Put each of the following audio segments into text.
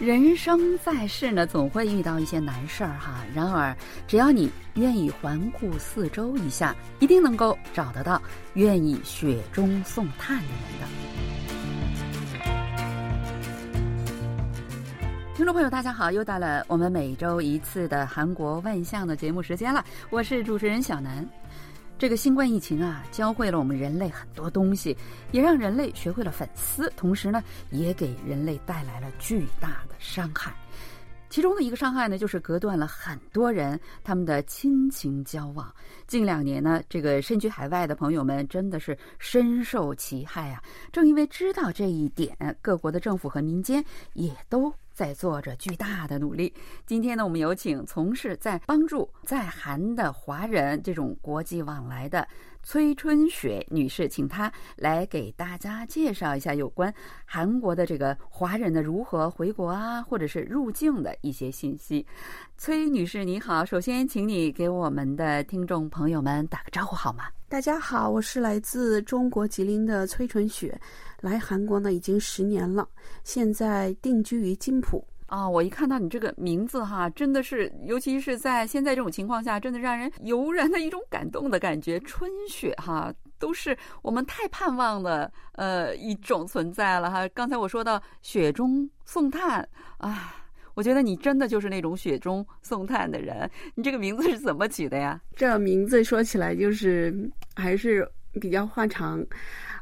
人生在世呢，总会遇到一些难事儿哈。然而，只要你愿意环顾四周一下，一定能够找得到愿意雪中送炭的人的。听众朋友，大家好，又到了我们每周一次的韩国万象的节目时间了，我是主持人小南。这个新冠疫情啊，教会了我们人类很多东西，也让人类学会了反思，同时呢，也给人类带来了巨大的伤害。其中的一个伤害呢，就是隔断了很多人他们的亲情交往。近两年呢，这个身居海外的朋友们真的是深受其害啊！正因为知道这一点，各国的政府和民间也都。在做着巨大的努力。今天呢，我们有请从事在帮助在韩的华人这种国际往来的崔春雪女士，请她来给大家介绍一下有关韩国的这个华人的如何回国啊，或者是入境的一些信息。崔女士，你好，首先请你给我们的听众朋友们打个招呼好吗？大家好，我是来自中国吉林的崔春雪。来韩国呢已经十年了，现在定居于金浦啊。我一看到你这个名字哈，真的是，尤其是在现在这种情况下，真的让人油然的一种感动的感觉。春雪哈，都是我们太盼望的呃一种存在了哈。刚才我说到雪中送炭啊，我觉得你真的就是那种雪中送炭的人。你这个名字是怎么起的呀？这名字说起来就是还是比较话长。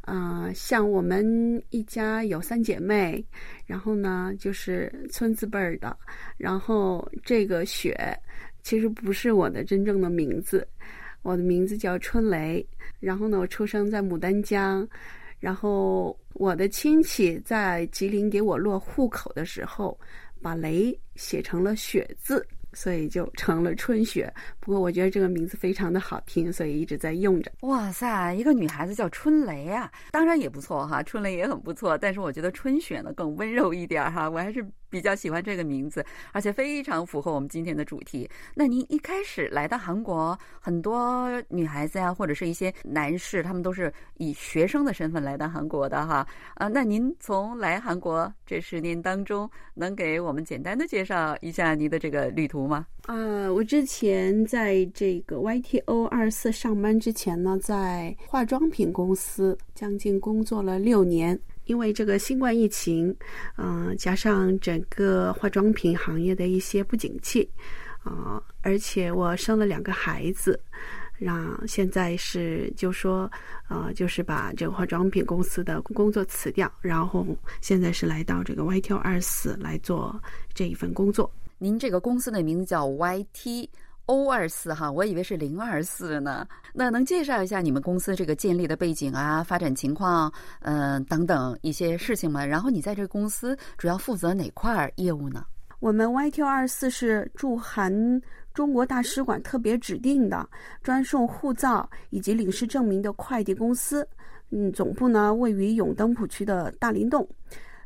啊，像我们一家有三姐妹，然后呢就是村字辈儿的，然后这个雪其实不是我的真正的名字，我的名字叫春雷。然后呢，我出生在牡丹江，然后我的亲戚在吉林给我落户口的时候，把雷写成了雪字。所以就成了春雪。不过我觉得这个名字非常的好听，所以一直在用着。哇塞，一个女孩子叫春雷啊，当然也不错哈，春雷也很不错。但是我觉得春雪呢更温柔一点哈，我还是。比较喜欢这个名字，而且非常符合我们今天的主题。那您一开始来到韩国，很多女孩子呀，或者是一些男士，他们都是以学生的身份来到韩国的哈。啊，那您从来韩国这十年当中，能给我们简单的介绍一下您的这个旅途吗？啊，我之前在这个 YTO 二四上班之前呢，在化妆品公司将近工作了六年。因为这个新冠疫情，嗯，加上整个化妆品行业的一些不景气，啊，而且我生了两个孩子，让现在是就说，呃，就是把这个化妆品公司的工作辞掉，然后现在是来到这个 YT 二四来做这一份工作。您这个公司的名字叫 YT。O 二四哈，我以为是零二四呢。那能介绍一下你们公司这个建立的背景啊、发展情况，嗯，等等一些事情吗？然后你在这公司主要负责哪块业务呢？我们 YQ 二四是驻韩中国大使馆特别指定的专送护照以及领事证明的快递公司。嗯，总部呢位于永登浦区的大林洞。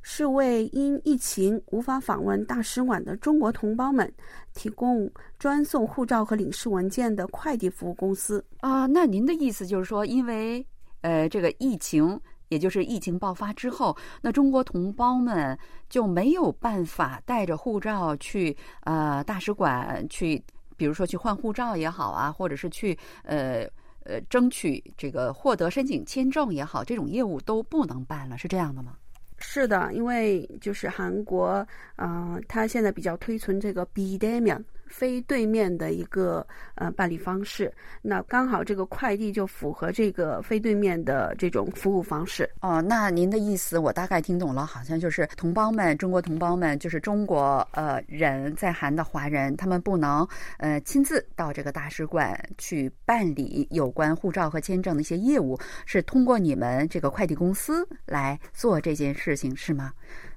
是为因疫情无法访问大使馆的中国同胞们提供专送护照和领事文件的快递服务公司啊。那您的意思就是说，因为呃这个疫情，也就是疫情爆发之后，那中国同胞们就没有办法带着护照去呃大使馆去，比如说去换护照也好啊，或者是去呃呃争取这个获得申请签证也好，这种业务都不能办了，是这样的吗？是的，因为就是韩国，嗯，他现在比较推崇这个 B d e m i a n 非对面的一个呃办理方式，那刚好这个快递就符合这个非对面的这种服务方式。哦，那您的意思我大概听懂了，好像就是同胞们，中国同胞们，就是中国呃人在韩的华人，他们不能呃亲自到这个大使馆去办理有关护照和签证的一些业务，是通过你们这个快递公司来做这件事情，是吗？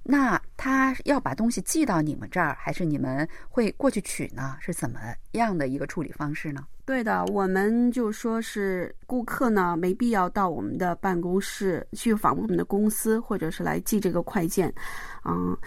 那他要把东西寄到你们这儿，还是你们会过去取呢？是怎么样的一个处理方式呢？对的，我们就说是顾客呢，没必要到我们的办公室去访问我们的公司，或者是来寄这个快件。嗯，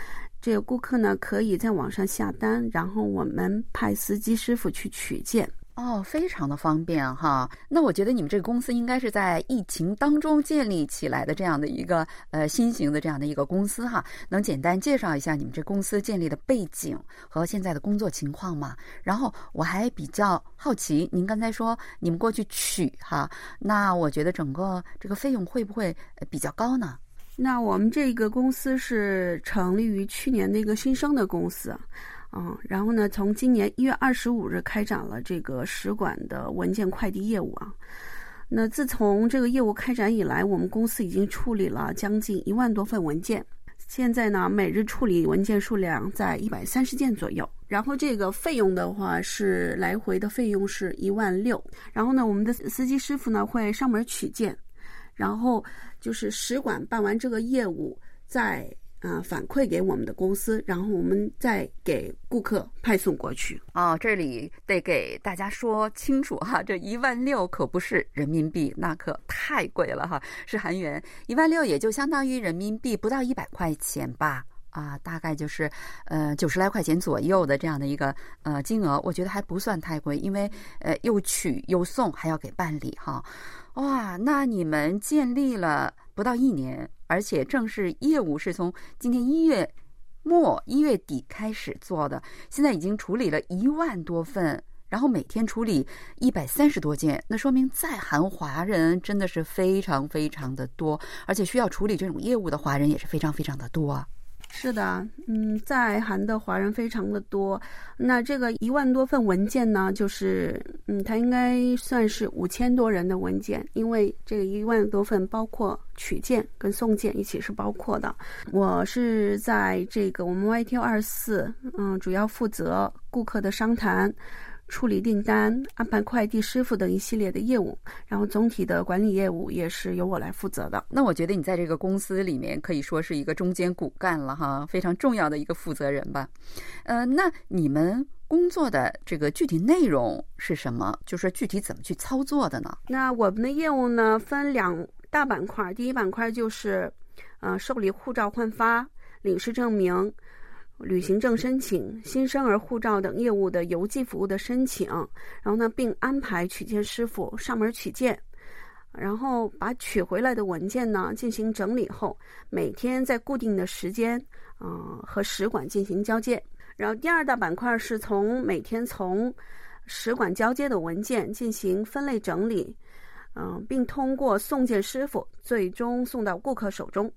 这个顾客呢，可以在网上下单，然后我们派司机师傅去取件。哦，非常的方便哈。那我觉得你们这个公司应该是在疫情当中建立起来的这样的一个呃新型的这样的一个公司哈。能简单介绍一下你们这公司建立的背景和现在的工作情况吗？然后我还比较好奇，您刚才说你们过去取哈，那我觉得整个这个费用会不会比较高呢？那我们这个公司是成立于去年的一个新生的公司。嗯，然后呢，从今年一月二十五日开展了这个使馆的文件快递业务啊。那自从这个业务开展以来，我们公司已经处理了将近一万多份文件。现在呢，每日处理文件数量在一百三十件左右。然后这个费用的话是来回的费用是一万六。然后呢，我们的司机师傅呢会上门取件，然后就是使馆办完这个业务再。啊，反馈给我们的公司，然后我们再给顾客派送过去。哦，这里得给大家说清楚哈，这一万六可不是人民币，那可太贵了哈，是韩元，一万六也就相当于人民币不到一百块钱吧，啊，大概就是呃九十来块钱左右的这样的一个呃金额，我觉得还不算太贵，因为呃又取又送还要给办理哈。哇，那你们建立了不到一年。而且正式业务是从今年一月末一月底开始做的，现在已经处理了一万多份，然后每天处理一百三十多件，那说明在韩华人真的是非常非常的多，而且需要处理这种业务的华人也是非常非常的多。是的，嗯，在韩的华人非常的多。那这个一万多份文件呢，就是嗯，它应该算是五千多人的文件，因为这个一万多份包括取件跟送件一起是包括的。我是在这个我们 YTO 二四，嗯，主要负责顾客的商谈。处理订单、安排快递师傅等一系列的业务，然后总体的管理业务也是由我来负责的。那我觉得你在这个公司里面可以说是一个中间骨干了哈，非常重要的一个负责人吧。呃，那你们工作的这个具体内容是什么？就是具体怎么去操作的呢？那我们的业务呢分两大板块，第一板块就是，呃，受理护照换发、领事证明。旅行证申请、新生儿护照等业务的邮寄服务的申请，然后呢，并安排取件师傅上门取件，然后把取回来的文件呢进行整理后，每天在固定的时间，嗯，和使馆进行交接。然后第二大板块是从每天从使馆交接的文件进行分类整理，嗯，并通过送件师傅最终送到顾客手中。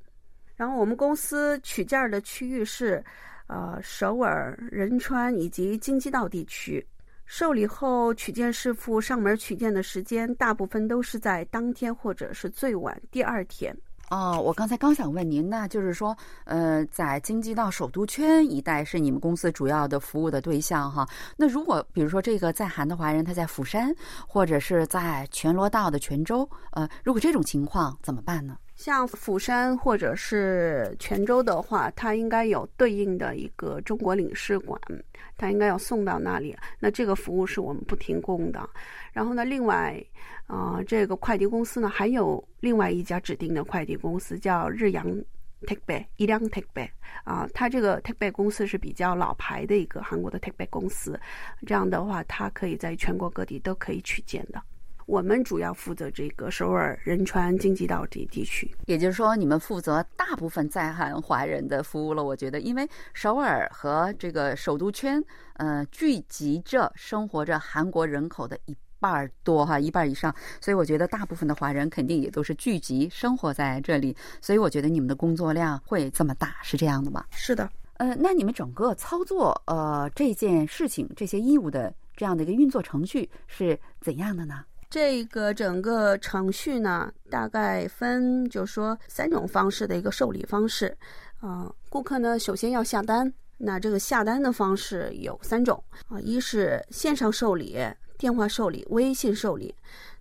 然后我们公司取件的区域是。呃，首尔、仁川以及京畿道地区，受理后取件师傅上门取件的时间，大部分都是在当天或者是最晚第二天。哦，我刚才刚想问您，那就是说，呃，在京畿道首都圈一带是你们公司主要的服务的对象哈。那如果比如说这个在韩的华人他在釜山或者是在全罗道的泉州，呃，如果这种情况怎么办呢？像釜山或者是泉州的话，它应该有对应的一个中国领事馆，它应该要送到那里。那这个服务是我们不提供的。然后呢，另外，呃，这个快递公司呢，还有另外一家指定的快递公司叫日洋 Takebe，一辆 Takebe 啊，它这个 t a k e b a y 公司是比较老牌的一个韩国的 t a k e b a y 公司。这样的话，它可以在全国各地都可以取件的。我们主要负责这个首尔、仁川、京畿道这地区，也就是说，你们负责大部分在韩华人的服务了。我觉得，因为首尔和这个首都圈，呃，聚集着生活着韩国人口的一半多哈，一半以上，所以我觉得大部分的华人肯定也都是聚集生活在这里。所以我觉得你们的工作量会这么大，是这样的吗？是的。呃，那你们整个操作呃这件事情、这些义务的这样的一个运作程序是怎样的呢？这个整个程序呢，大概分就是说三种方式的一个受理方式，啊，顾客呢首先要下单，那这个下单的方式有三种啊，一是线上受理、电话受理、微信受理。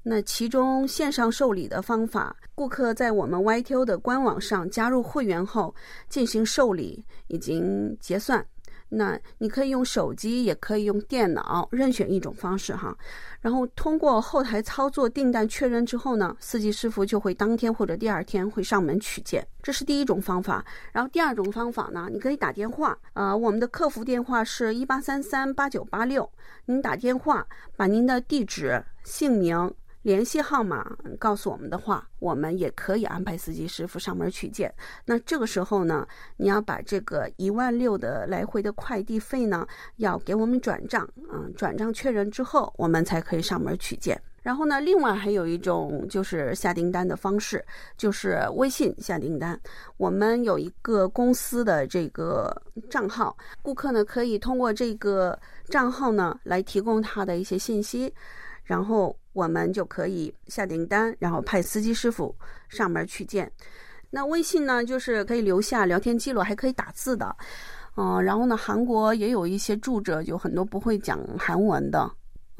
那其中线上受理的方法，顾客在我们 YTO 的官网上加入会员后进行受理，已经结算。那你可以用手机，也可以用电脑，任选一种方式哈。然后通过后台操作订单确认之后呢，司机师傅就会当天或者第二天会上门取件，这是第一种方法。然后第二种方法呢，你可以打电话，呃，我们的客服电话是一八三三八九八六，您打电话把您的地址、姓名。联系号码告诉我们的话，我们也可以安排司机师傅上门取件。那这个时候呢，你要把这个一万六的来回的快递费呢，要给我们转账。嗯，转账确认之后，我们才可以上门取件。然后呢，另外还有一种就是下订单的方式，就是微信下订单。我们有一个公司的这个账号，顾客呢可以通过这个账号呢来提供他的一些信息。然后我们就可以下订单，然后派司机师傅上门取件。那微信呢，就是可以留下聊天记录，还可以打字的。嗯，然后呢，韩国也有一些住着，有很多不会讲韩文的。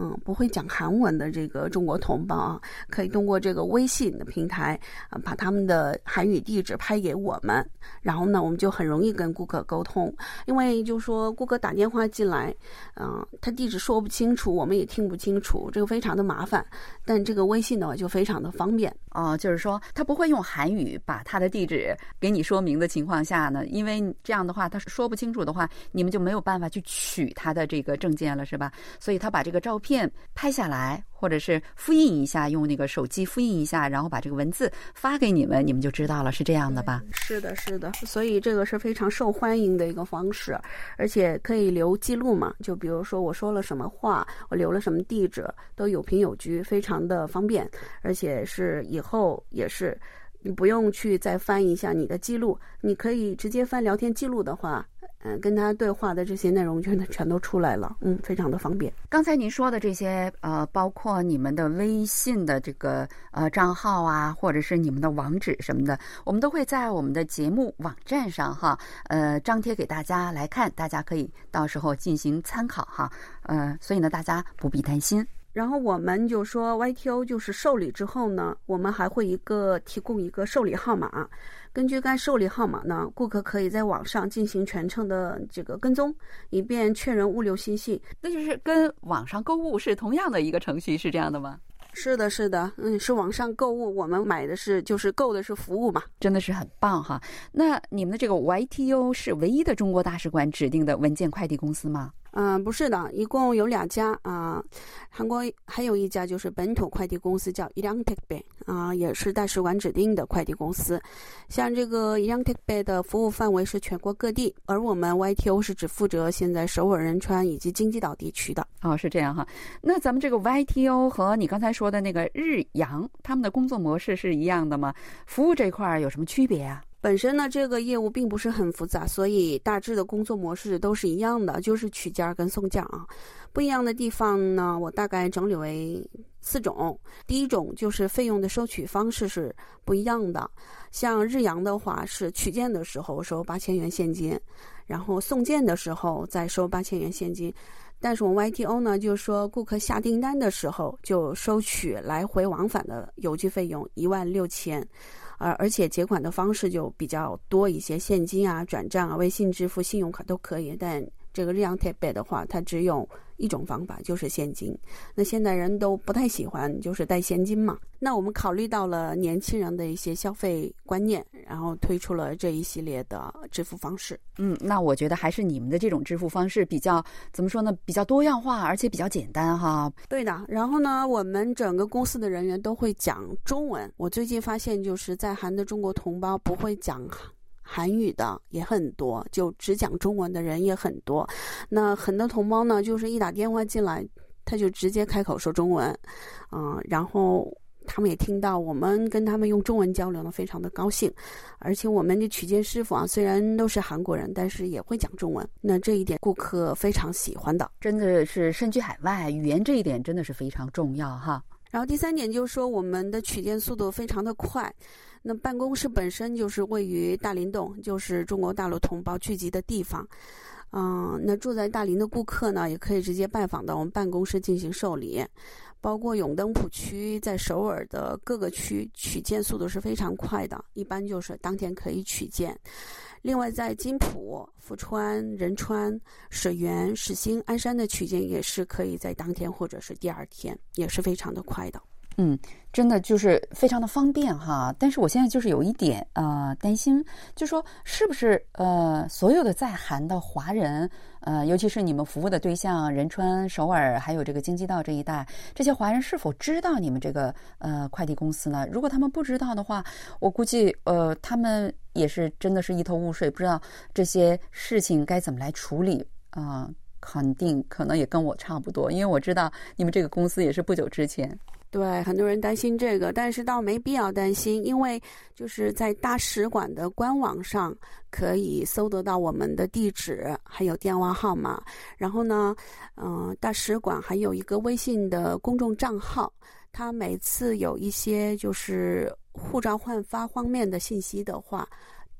嗯，不会讲韩文的这个中国同胞啊，可以通过这个微信的平台啊，把他们的韩语地址拍给我们，然后呢，我们就很容易跟顾客沟通。因为就说顾客打电话进来，嗯，他地址说不清楚，我们也听不清楚，这个非常的麻烦。但这个微信的话就非常的方便哦，就是说他不会用韩语把他的地址给你说明的情况下呢，因为这样的话他说不清楚的话，你们就没有办法去取他的这个证件了，是吧？所以他把这个照片。拍下来，或者是复印一下，用那个手机复印一下，然后把这个文字发给你们，你们就知道了，是这样的吧？是的，是的。所以这个是非常受欢迎的一个方式，而且可以留记录嘛。就比如说我说了什么话，我留了什么地址，都有凭有据，非常的方便。而且是以后也是，你不用去再翻一下你的记录，你可以直接翻聊天记录的话。嗯，跟他对话的这些内容全都全都出来了，嗯，非常的方便。刚才您说的这些，呃，包括你们的微信的这个呃账号啊，或者是你们的网址什么的，我们都会在我们的节目网站上哈，呃，张贴给大家来看，大家可以到时候进行参考哈，呃，所以呢，大家不必担心。然后我们就说 YTO 就是受理之后呢，我们还会一个提供一个受理号码。根据该受理号码呢，顾客可以在网上进行全程的这个跟踪，以便确认物流信息。那就是跟网上购物是同样的一个程序，是这样的吗？是的，是的，嗯，是网上购物，我们买的是就是购的是服务嘛，真的是很棒哈。那你们的这个 YTO 是唯一的中国大使馆指定的文件快递公司吗？嗯，不是的，一共有两家啊，韩国还有一家就是本土快递公司叫伊良特贝啊，也是大使馆指定的快递公司。像这个伊良特贝的服务范围是全国各地，而我们 YTO 是只负责现在首尔仁川以及京畿岛地区的。哦，是这样哈。那咱们这个 YTO 和你刚才说的那个日阳，他们的工作模式是一样的吗？服务这块有什么区别啊？本身呢，这个业务并不是很复杂，所以大致的工作模式都是一样的，就是取件儿跟送件儿啊。不一样的地方呢，我大概整理为四种。第一种就是费用的收取方式是不一样的，像日阳的话是取件的时候收八千元现金，然后送件的时候再收八千元现金。但是我们 YTO 呢，就是说顾客下订单的时候就收取来回往返的邮寄费用一万六千。而而且结款的方式就比较多一些，现金啊、转账啊、微信支付、信用卡都可以。但这个日阳台北的话，它只有一种方法，就是现金。那现代人都不太喜欢就是带现金嘛。那我们考虑到了年轻人的一些消费观念，然后推出了这一系列的支付方式。嗯，那我觉得还是你们的这种支付方式比较怎么说呢？比较多样化，而且比较简单哈。对的。然后呢，我们整个公司的人员都会讲中文。我最近发现，就是在韩的中国同胞不会讲。韩语的也很多，就只讲中文的人也很多。那很多同胞呢，就是一打电话进来，他就直接开口说中文，嗯，然后他们也听到我们跟他们用中文交流呢，非常的高兴。而且我们的取件师傅啊，虽然都是韩国人，但是也会讲中文。那这一点顾客非常喜欢的，真的是身居海外，语言这一点真的是非常重要哈。然后第三点就是说，我们的取件速度非常的快。那办公室本身就是位于大林洞，就是中国大陆同胞聚集的地方。嗯，那住在大林的顾客呢，也可以直接拜访到我们办公室进行受理。包括永登浦区在首尔的各个区取件速度是非常快的，一般就是当天可以取件。另外，在金浦、富川、仁川、水源、始兴、鞍山的取件也是可以在当天或者是第二天，也是非常的快的。嗯，真的就是非常的方便哈。但是我现在就是有一点呃担心，就说是不是呃所有的在韩的华人，呃尤其是你们服务的对象仁川、首尔还有这个京畿道这一带，这些华人是否知道你们这个呃快递公司呢？如果他们不知道的话，我估计呃他们也是真的是一头雾水，不知道这些事情该怎么来处理啊。肯定可能也跟我差不多，因为我知道你们这个公司也是不久之前。对，很多人担心这个，但是倒没必要担心，因为就是在大使馆的官网上可以搜得到我们的地址还有电话号码。然后呢，嗯，大使馆还有一个微信的公众账号，它每次有一些就是护照换发方面的信息的话，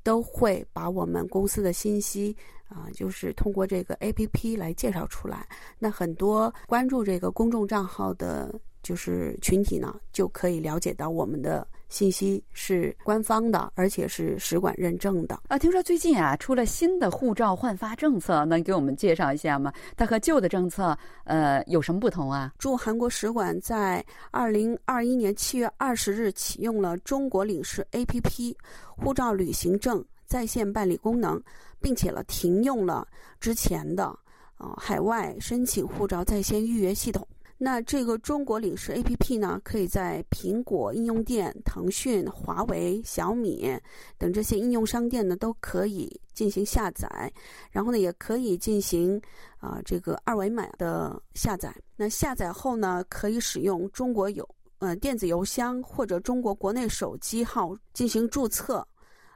都会把我们公司的信息啊，就是通过这个 A P P 来介绍出来。那很多关注这个公众账号的。就是群体呢，就可以了解到我们的信息是官方的，而且是使馆认证的。啊，听说最近啊出了新的护照换发政策，能给我们介绍一下吗？它和旧的政策呃有什么不同啊？驻韩国使馆在二零二一年七月二十日启用了中国领事 APP 护照旅行证在线办理功能，并且了停用了之前的呃海外申请护照在线预约系统。那这个中国领事 APP 呢，可以在苹果应用店、腾讯、华为、小米等这些应用商店呢都可以进行下载，然后呢也可以进行啊这个二维码的下载。那下载后呢，可以使用中国邮呃电子邮箱或者中国国内手机号进行注册，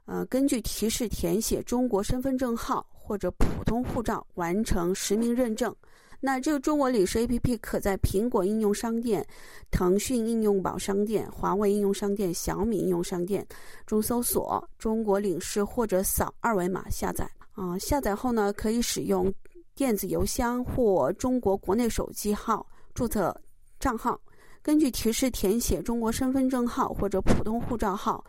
呃根据提示填写中国身份证号或者普通护照，完成实名认证。那这个中国领事 APP 可在苹果应用商店、腾讯应用宝商店、华为应用商店、小米应用商店中搜索“中国领事”或者扫二维码下载。啊，下载后呢，可以使用电子邮箱或中国国内手机号注册账号，根据提示填写中国身份证号或者普通护照号，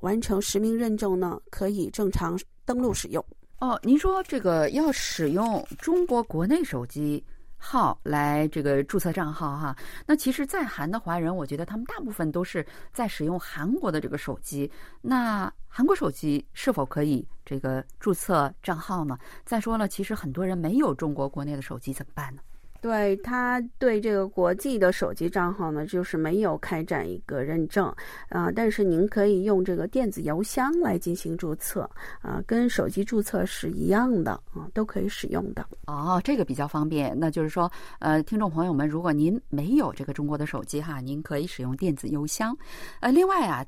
完成实名认证呢，可以正常登录使用。哦，您说这个要使用中国国内手机号来这个注册账号哈？那其实，在韩的华人，我觉得他们大部分都是在使用韩国的这个手机。那韩国手机是否可以这个注册账号呢？再说了，其实很多人没有中国国内的手机，怎么办呢？对他对这个国际的手机账号呢，就是没有开展一个认证啊，但是您可以用这个电子邮箱来进行注册啊，跟手机注册是一样的啊，都可以使用的。哦，这个比较方便。那就是说，呃，听众朋友们，如果您没有这个中国的手机哈，您可以使用电子邮箱。呃，另外啊，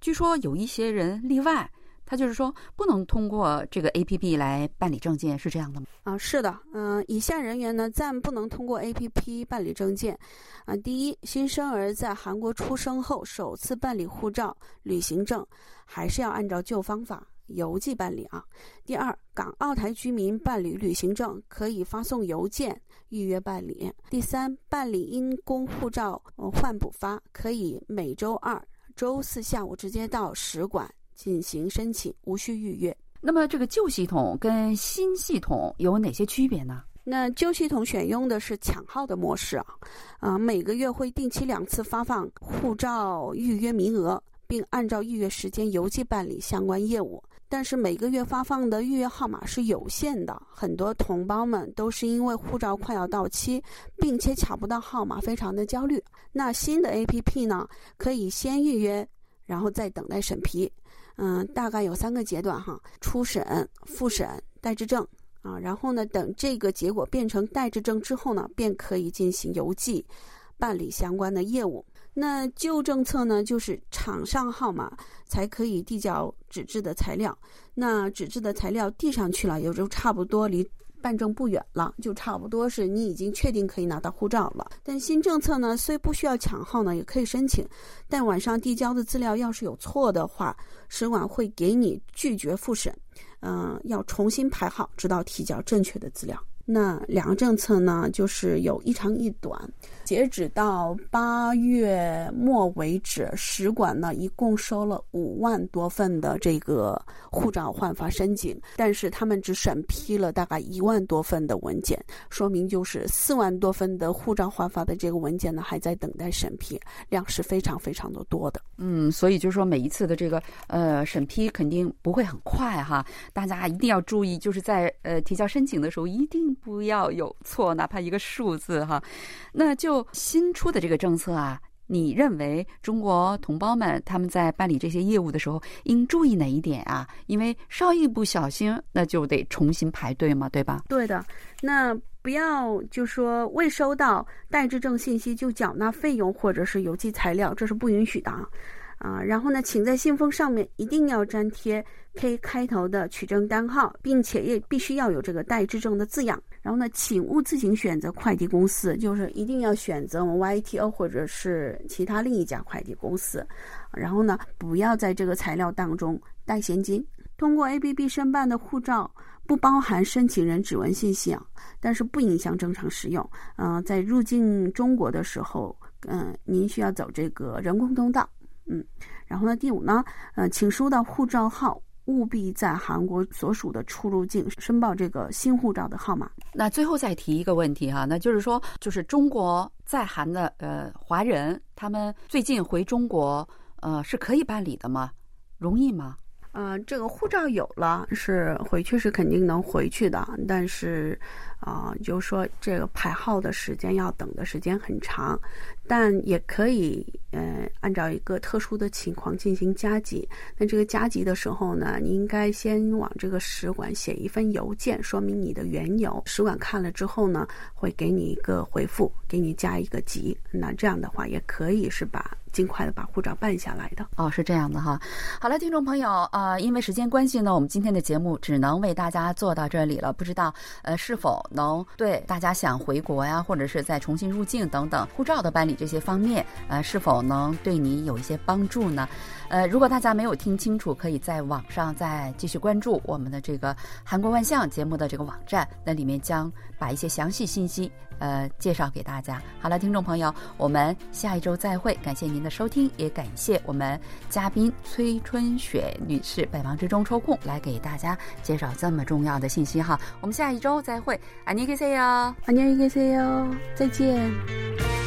据说有一些人例外。他就是说，不能通过这个 A P P 来办理证件，是这样的吗？啊，是的，嗯，以下人员呢暂不能通过 A P P 办理证件。啊，第一，新生儿在韩国出生后首次办理护照、旅行证，还是要按照旧方法邮寄办理啊。第二，港澳台居民办理旅行证可以发送邮件预约办理。第三，办理因公护照换补发，可以每周二、周四下午直接到使馆。进行申请，无需预约。那么，这个旧系统跟新系统有哪些区别呢？那旧系统选用的是抢号的模式啊，啊，每个月会定期两次发放护照预约名额，并按照预约时间邮寄办理相关业务。但是每个月发放的预约号码是有限的，很多同胞们都是因为护照快要到期，并且抢不到号码，非常的焦虑。那新的 APP 呢，可以先预约，然后再等待审批。嗯，大概有三个阶段哈：初审、复审、待质证啊。然后呢，等这个结果变成待质证之后呢，便可以进行邮寄办理相关的业务。那旧政策呢，就是场上号码才可以递交纸质的材料。那纸质的材料递上去了，也就差不多离办证不远了，就差不多是你已经确定可以拿到护照了。但新政策呢，虽不需要抢号呢，也可以申请，但晚上递交的资料要是有错的话，使馆会给你拒绝复审，嗯、要重新排号，直到提交正确的资料。那两个政策呢，就是有一长一短。截止到八月末为止，使馆呢一共收了五万多份的这个护照换发申请，但是他们只审批了大概一万多份的文件，说明就是四万多份的护照换发的这个文件呢还在等待审批，量是非常非常的多的。嗯，所以就是说每一次的这个呃审批肯定不会很快哈，大家一定要注意，就是在呃提交申请的时候一定不要有错，哪怕一个数字哈。那就新出的这个政策啊，你认为中国同胞们他们在办理这些业务的时候应注意哪一点啊？因为稍一不小心，那就得重新排队嘛，对吧？对的，那不要就说未收到代质证信息就缴纳费用或者是邮寄材料，这是不允许的啊。啊，然后呢，请在信封上面一定要粘贴 K 开头的取证单号，并且也必须要有这个代质证的字样。然后呢，请勿自行选择快递公司，就是一定要选择我们 YTO 或者是其他另一家快递公司。然后呢，不要在这个材料当中带现金。通过 ABB 申办的护照不包含申请人指纹信息啊，但是不影响正常使用。嗯、在入境中国的时候，嗯、您需要走这个人工通道。嗯，然后呢，第五呢，呃，请收到护照号，务必在韩国所属的出入境申报这个新护照的号码。那最后再提一个问题哈，那就是说，就是中国在韩的呃华人，他们最近回中国，呃，是可以办理的吗？容易吗？呃，这个护照有了，是回去是肯定能回去的，但是，啊、就说这个排号的时间要等的时间很长，但也可以，呃，按照一个特殊的情况进行加急。那这个加急的时候呢，你应该先往这个使馆写一份邮件，说明你的缘由。使馆看了之后呢，会给你一个回复，给你加一个急。那这样的话，也可以是把尽快的把护照办下来的。哦，是这样的哈。好了，听众朋友啊、因为时间关系呢，我们今天的节目只能为大家做到这里了。不知道呃是否能对大家想回国呀，或者是再重新入境等等护照的办理这些方面，呃，是否能对你有一些帮助呢？呃，如果大家没有听清楚，可以在网上再继续关注我们的这个韩国万象节目的这个网站，那里面将把一些详细信息呃介绍给大家。好了，听众朋友，我们下一周再会，感谢您的收听，也感谢我们嘉宾崔春雪女士百忙之中抽空来给大家介绍这么重要的信息哈。我们下一周再会，안녕히 계세요。 안녕히 계세요，再见。